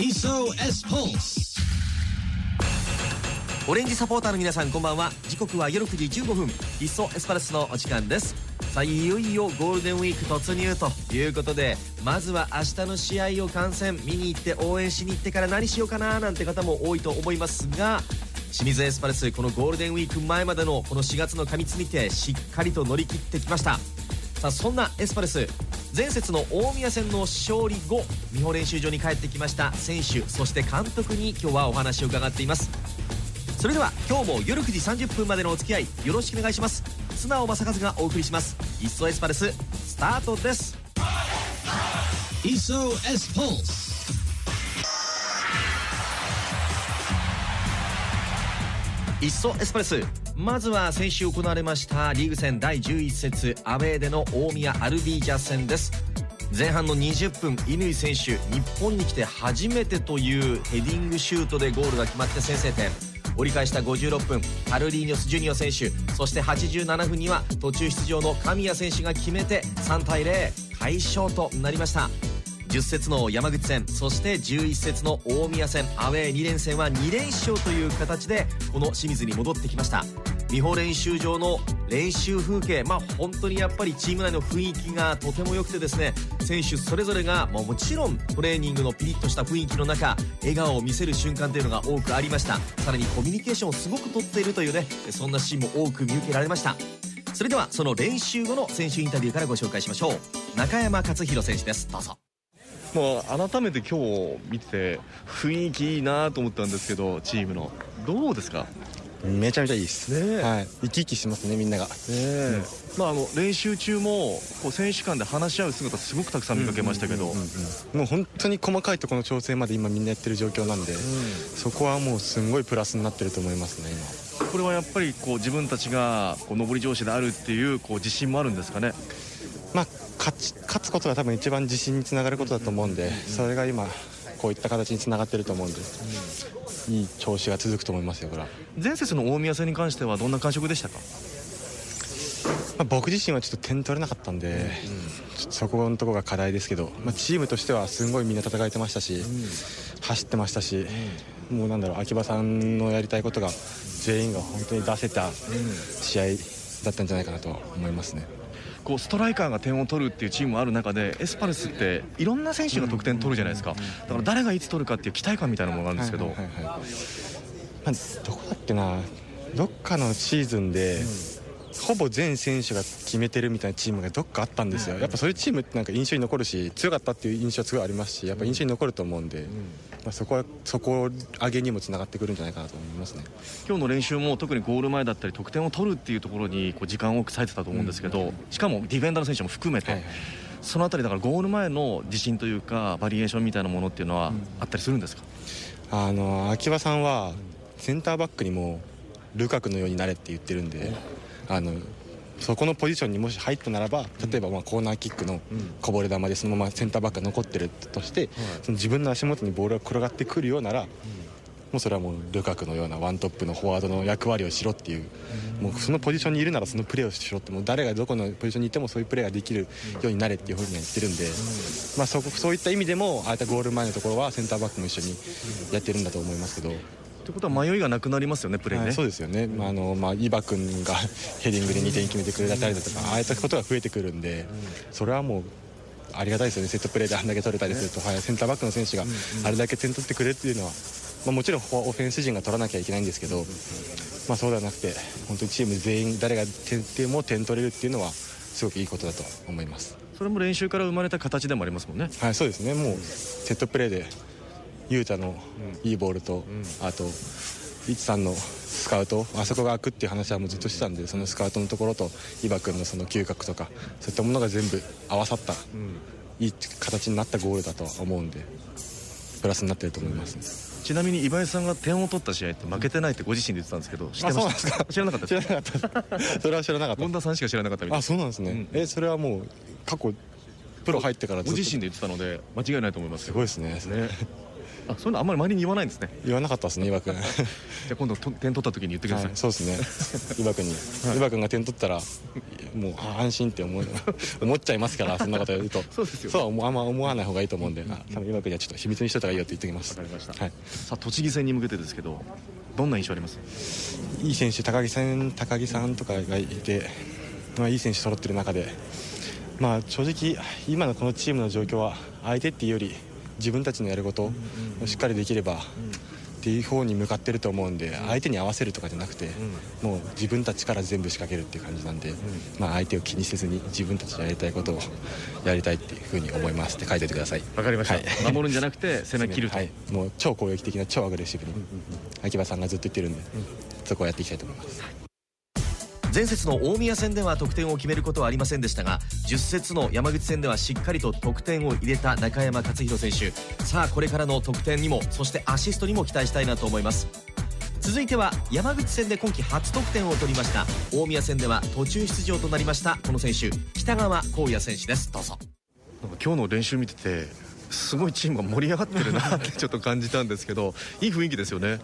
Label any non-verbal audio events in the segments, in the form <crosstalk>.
SOS Pulse オレンジサポーターの皆さんこんばんは。時刻は夜9時15分。いっそエスパルスのお時間です。さあいよいよゴールデンウィーク突入ということでまずは明日の試合を観戦見に行って応援しに行ってから何しようかななんて方も多いと思いますが清水エスパルスこのゴールデンウィーク前までのこの4月の過密日程しっかりと乗り切ってきました。さあそんなエスパルス前節の大宮戦の勝利後美穂練習場に帰ってきました選手そして監督に今日はお話を伺っています。それでは今日も夜9時30分までのお付き合いよろしくお願いします。素直正和がお送りします「いっそエスパルス」スタートです「いっそエスパルス」いっそエスパルスまずは先週行われましたリーグ戦第11節アウェーでの大宮アルビージャ戦です。前半の20分乾選手日本に来て初めてというヘディングシュートでゴールが決まって先制点。折り返した56分パルリーニョス・ジュニオ選手そして87分には途中出場の神谷選手が決めて3対0快勝となりました。10節の山口戦そして11節の大宮戦アウェー2連戦は2連勝という形でこの清水に戻ってきました。美穂練習場の練習風景。まあ本当にやっぱりチーム内の雰囲気がとても良くてですね選手それぞれが、まあ、もちろんトレーニングのピリッとした雰囲気の中笑顔を見せる瞬間というのが多くありました。さらにコミュニケーションをすごくとっているというねそんなシーンも多く見受けられました。それではその練習後の選手インタビューからご紹介しましょう。中山勝弘選手です。どうぞ。もう改めて今日見てて雰囲気いいなと思ったんですけどチームの。どうですか？めちゃめちゃいいです、ねはい、生き生きしてますねみんなが、ねうん、まあ、あの練習中もこう選手間で話し合う姿すごくたくさん見かけましたけど、もう本当に細かいところの調整まで今みんなやってる状況なんで、うん、そこはもうすごいプラスになってると思いますね今。これはやっぱりこう自分たちがこう上り調子であるっていうこう自信もあるんですかね？まあ勝ち勝つことが多分一番自信につながることだと思うんで、それが今こういった形につながってると思うんで、いい調子が続くと思いますよこれは。前節の大宮戦に関してはどんな感触でしたか、まあ、僕自身はちょっと点取れなかったんで、うん、そこのところが課題ですけど、まあ、チームとしてはすごいみんな戦えてましたし、うん、走ってましたし、うん、もうなんだろう秋葉さんのやりたいことが全員が本当に出せた試合だったんじゃないかなと思いますね。こうストライカーが点を取るっていうチームもある中でエスパルスっていろんな選手が得点取るじゃないですか。だから誰がいつ取るかっていう期待感みたいなものがあるんですけど、どこだっけな。どっかのシーズンで、ほぼ全選手が決めてるみたいなチームがどっかあったんですよ、やっぱそういうチームってなんか印象に残るし強かったっていう印象はすごいありますしやっぱ印象に残ると思うんで、まあ、そこはそこを上げにもつながってくるんじゃないかなと思いますね。今日の練習も特にゴール前だったり得点を取るっていうところにこう時間を割いてたと思うんですけど、しかもディフェンダーの選手も含めて。はいはい。そのあたりだからゴール前の自信というかバリエーションみたいなものっていうのはあったりするんですか、あの秋葉さんはセンターバックにもルカクのようになれって言ってるんであのそこのポジションにもし入ったならば例えばまあコーナーキックのこぼれ球でそのままセンターバックが残ってるとして、その自分の足元にボールが転がってくるようなら、もうそれはもうルカクのようなワントップのフォワードの役割をしろっていう、もうそのポジションにいるならそのプレーをしろってもう誰がどこのポジションにいてもそういうプレーができるようになれっていうふうに言ってるんで、まあ、そそういった意味でもああいったゴール前のところはセンターバックも一緒にやってるんだと思いますけど。ということは迷いがなくなりますよねプレーね、はい、そうですよね、あのまあ、伊庭君が <laughs> ヘディングで2点決めてくれたりだとか、ああいったことが増えてくるんで、それはもうありがたいですよね。セットプレーであんだけ取れたりすると、はい、センターバックの選手があれだけ点取ってくれるっていうのは、まあ、もちろんオフェンス陣が取らなきゃいけないんですけど、まあ、そうではなくて本当にチーム全員誰が点点も点取れるっていうのはすごくいいことだと思います。それも練習から生まれた形でもありますもんね。はいそうですね。もうセットプレーで雄太のいいボールと、あと一さんのスカウト。あそこが開くっていう話はもうずっとしてたんでそのスカウトのところと伊庭君のその嗅覚とかそういったものが全部合わさった、うん、いい形になったゴールだとは思うんでプラスになってると思います、ね、ちなみに岩井さんが点を取った試合って負けてないってご自身で言ってたんですけど知ってました知らなかった知らなかったそれは知らなかった。権田さんしか知らなかったみたいあそうなんですね、うん、えそれはもう過去プロ入ってからご自身で言ってたので間違いないと思いますすごいですね。ねあそういうのあんまり周りに言わないんですね。言わなかったですね岩君。じゃあ今度点取った時に言ってください、はい、そうですね。岩君に、はい、岩君が点取ったらもう安心って思う。<laughs> 思っちゃいますからそんなこと言うと。<laughs> そうですよ。そうあんま思わない方がいいと思うんで、あ多分岩君にはちょっと秘密にしといた方がいいよって言っておきます。わかりました。はい、さあ栃木戦に向けてですけどどんな印象あります？いい選手高木さん高木さんとかがいて、まあ、いい選手揃ってる中で、まあ、正直今のこのチームの状況は相手っていうより自分たちのやることをしっかりできればっていう方に向かってると思うんで相手に合わせるとかじゃなくてもう自分たちから全部仕掛けるっていう感じなんで、まあ、相手を気にせずに自分たちでやりたいことをやりたいっていうふうに思いますって書いておいてください。わかりました、はい。守るんじゃなくて <laughs> 攻め切ると、はい、もう超攻撃的な超アグレッシブに。秋葉さんがずっと言ってるんで、そこをやっていきたいと思います前節の大宮戦では得点を決めることはありませんでしたが10節の山口戦ではしっかりと得点を入れた中山勝弘選手。さあこれからの得点にもそしてアシストにも期待したいなと思います。続いては山口戦で今季初得点を取りました。大宮戦では途中出場となりましたこの選手。北川光也選手です。どうぞ。今日の練習見ててすごいチームが盛り上がってるなってちょっと感じたんですけどいい雰囲気ですよね。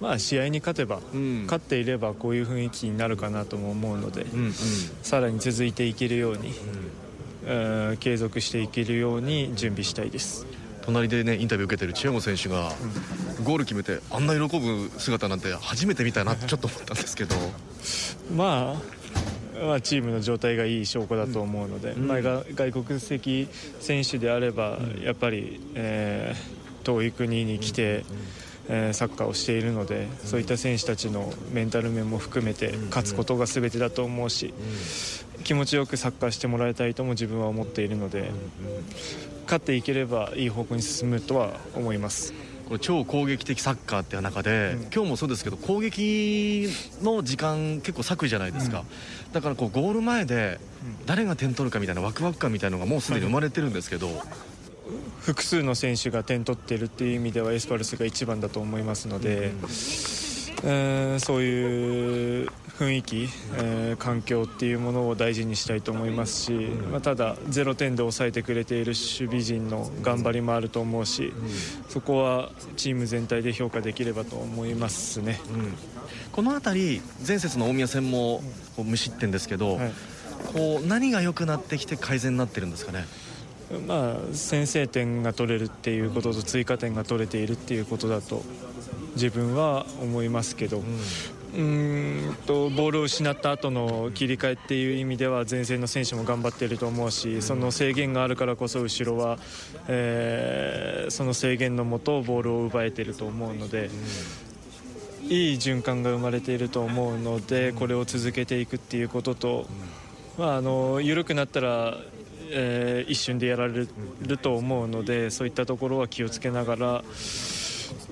まあ、試合に勝てば、ん。勝っていればこういう雰囲気になるかなとも思うので、うんうん。さらに続いていけるように、えー継続していけるように準備したいです。隣でねインタビュー受けてる千代本選手がゴール決めてあんな喜ぶ姿なんて初めて見たなってちょっと思ったんですけど。<laughs> まあまあ、チームの状態がいい証拠だと思うので、まあ、が外国籍選手であれば、やっぱり、えー遠い国に来て、えーサッカーをしているので、そういった選手たちのメンタル面も含めて勝つことが全てだと思うし、気持ちよくサッカーしてもらいたいとも自分は思っているので、勝っていければいい方向に進むとは思います。これ超攻撃的サッカーっていう中で、今日もそうですけど攻撃の時間結構割くじゃないですか、だからこうゴール前で誰が点取るかみたいなワクワク感みたいなのがもうすでに生まれてるんですけど、複数の選手が点取っているっていう意味ではエスパルスが一番だと思いますので、えーそういう雰囲気、えー環境っていうものを大事にしたいと思いますし、まあ、ただ0点で抑えてくれている守備陣の頑張りもあると思うし、そこはチーム全体で評価できればと思いますね。この辺り前節の大宮戦も無失点ですけど、はい。こう何が良くなってきて改善になってるんですかね？まあ、先制点が取れるっていうことと追加点が取れているっていうことだと自分は思いますけど、うーんとボールを失った後の切り替えっていう意味では前線の選手も頑張っていると思うしその制限があるからこそ後ろは、えーその制限のもとボールを奪えていると思うので。いい循環が生まれていると思うのでこれを続けていくっていうことと、まあ、あの緩くなったら、えー一瞬でやられると思うのでそういったところは気をつけながら、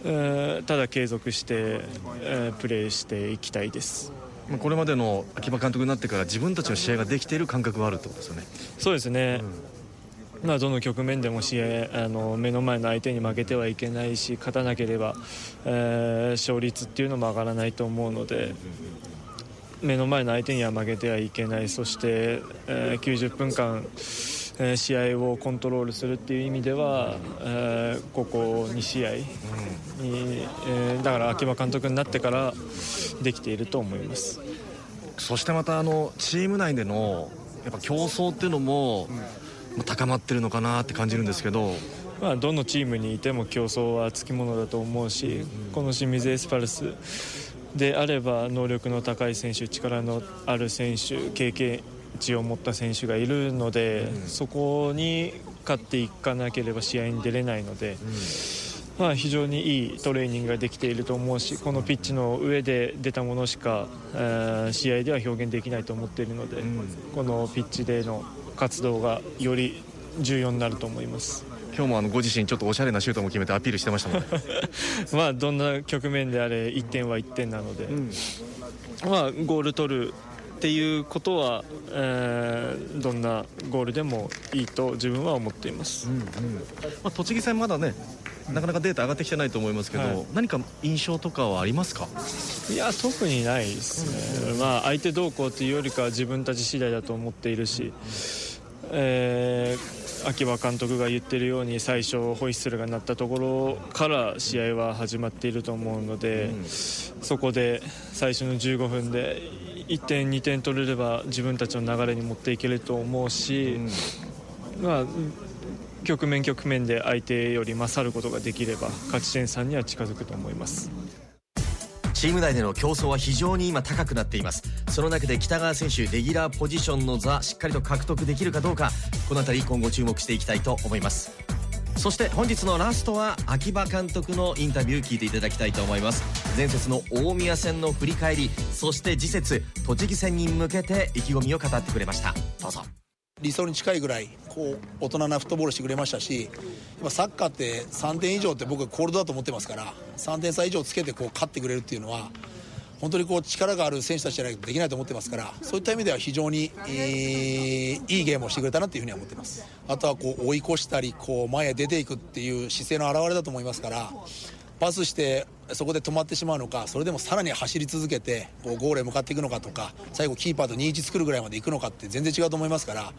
えーただ継続して、えープレーしていきたいです。まあこれまでの秋葉監督になってから自分たちの試合ができている感覚があるってことですよね。そうですね、まあ、どの局面でも試合あの目の前の相手に負けてはいけないし勝たなければ、えー勝率っていうのも上がらないと思うので目の前の相手には負けてはいけない。そして、えー90分間、えー試合をコントロールするっていう意味では、えーここ2試合に、えーだから秋葉監督になってからできていると思います。そしてまたあのチーム内でのやっぱ競争っていうのも、まあ高まってるのかなって感じるんですけど。まあ、どのチームにいても競争はつきものだと思うし、この清水エスパルスであれば能力の高い選手力のある選手経験値を持った選手がいるので、そこに勝っていかなければ試合に出れないので。まあ、非常にいいトレーニングができていると思うしこのピッチの上で出たものしか、えー試合では表現できないと思っているので、このピッチでの活動がより重要になると思います。今日もあのご自身ちょっとおしゃれなシュートも決めてアピールしてましたもんね。<laughs> まあどんな局面であれ1点は1点なので、まあゴール取るっていうことは、えーどんなゴールでもいいと自分は思っています。まあ、栃木戦まだねなかなかデータ上がってきてないと思いますけど、はい。何か印象とかはありますか？いや特にないですね、まあ、相手どうこうというよりかは自分たち次第だと思っているし、えー秋葉監督が言ってるように最初ホイッスルが鳴ったところから試合は始まっていると思うので、そこで最初の15分で1点2点取れれば自分たちの流れに持っていけると思うし、うん、まあ局面局面で相手より勝ることができれば勝ち点3には近づくと思いますチーム内での競争は非常に今高くなっています。その中で北川選手レギュラーポジションの座しっかりと獲得できるかどうかこの辺り今後注目していきたいと思います。そして本日のラストは秋葉監督のインタビュー聞いていただきたいと思います。前節の大宮戦の振り返りそして次節栃木戦に向けて意気込みを語ってくれました。どうぞ。理想に近いぐらいこう大人なフットボールしてくれましたしサッカーって3点以上って僕はコールドだと思ってますから3点差以上つけてこう勝ってくれるっていうのは本当にこう力がある選手たちじゃないとできないと思ってますからそういった意味では非常に、えー、いいゲームをしてくれたなというふうには思ってます。あとはこう追い越したりこう前へ出ていくっていう姿勢の表れだと思いますからパスしてそこで止まってしまうのかそれでもさらに走り続けてこうゴールへ向かっていくのかとか最後キーパーと2-1作るぐらいまでいくのかって全然違うと思いますから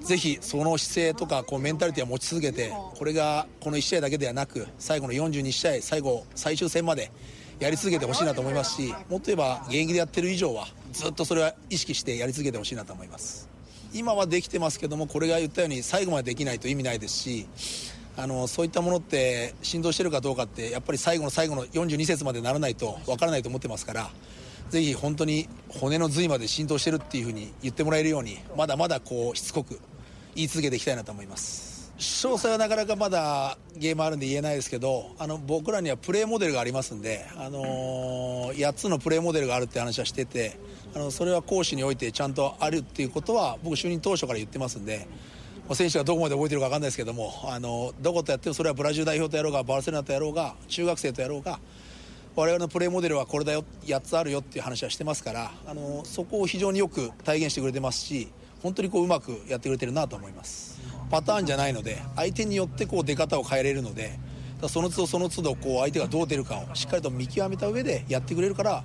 ぜひその姿勢とかこうメンタリティーを持ち続けてこれがこの1試合だけではなく最後の42試合最後最終戦までやり続けてほしいなと思いますしもっと言えば現役でやってる以上はずっとそれは意識してやり続けてほしいなと思います。今はできてますけどもこれが言ったように最後までできないと意味ないですしあのそういったものって振動してるかどうかってやっぱり最後の最後の42節までならないとわからないと思ってますからぜひ本当に骨の髄まで浸透してるっていうふうに言ってもらえるようにまだまだこうしつこく言い続けていきたいなと思います。詳細はなかなかまだゲームあるんで言えないですけどあの僕らにはプレーモデルがありますんで、あのー、8つのプレーモデルがあるって話はしててあのそれは講師においてちゃんとあるっていうことは僕就任当初から言ってますんで選手がどこまで覚えてるか分かんないですけどもあのどことやってもそれはブラジル代表とやろうがバルセロナとやろうが中学生とやろうが我々のプレーモデルはこれだよ8つあるよっていう話はしてますからあのそこを非常によく体現してくれてますし本当にこううまくやってくれてるなと思います。パターンじゃないので相手によってこう出方を変えれるのでその都度その都度こう相手がどう出るかをしっかりと見極めた上でやってくれるから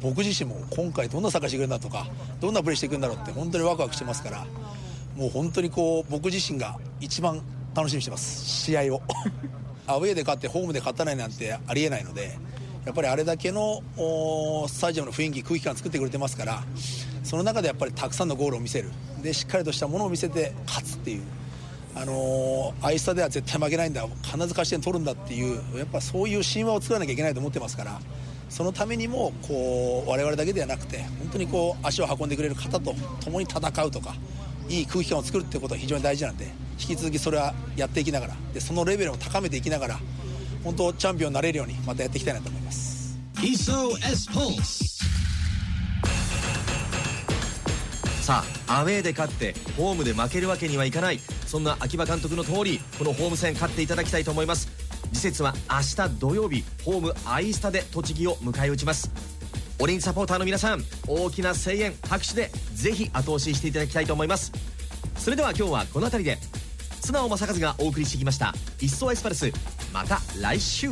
僕自身も今回どんなサッカーしてくれるんだとかどんなプレーしていくんだろうって本当にワクワクしてますからもう本当にこう僕自身が一番楽しみにしてます。試合を。<laughs> アウェーで勝ってホームで勝たないなんてありえないのでやっぱりあれだけのスタジアムの雰囲気空気感作ってくれてますからその中でやっぱりたくさんのゴールを見せる。でしっかりとしたものを見せて勝つっていう。あのー、アイスタでは絶対負けないんだ。必ず勝ち点取るんだっていうやっぱそういう神話を作らなきゃいけないと思ってますからそのためにもこう我々だけではなくて本当にこう足を運んでくれる方と共に戦うとかいい空気感を作るってことは非常に大事なんで引き続きそれはやっていきながらでそのレベルを高めていきながら本当チャンピオンになれるようにまたやっていきたいなと思います。さあアウェーで勝ってホームで負けるわけにはいかない。そんな秋葉監督の通りこのホーム戦勝っていただきたいと思います。次節は明日土曜日ホームアイスタで栃木を迎え撃ちますオレンサポーターの皆さん大きな声援拍手でぜひ後押ししていただきたいと思います。それでは今日はこの辺りで素直正和がお送りしてきました「いっそエスパルス」また来週。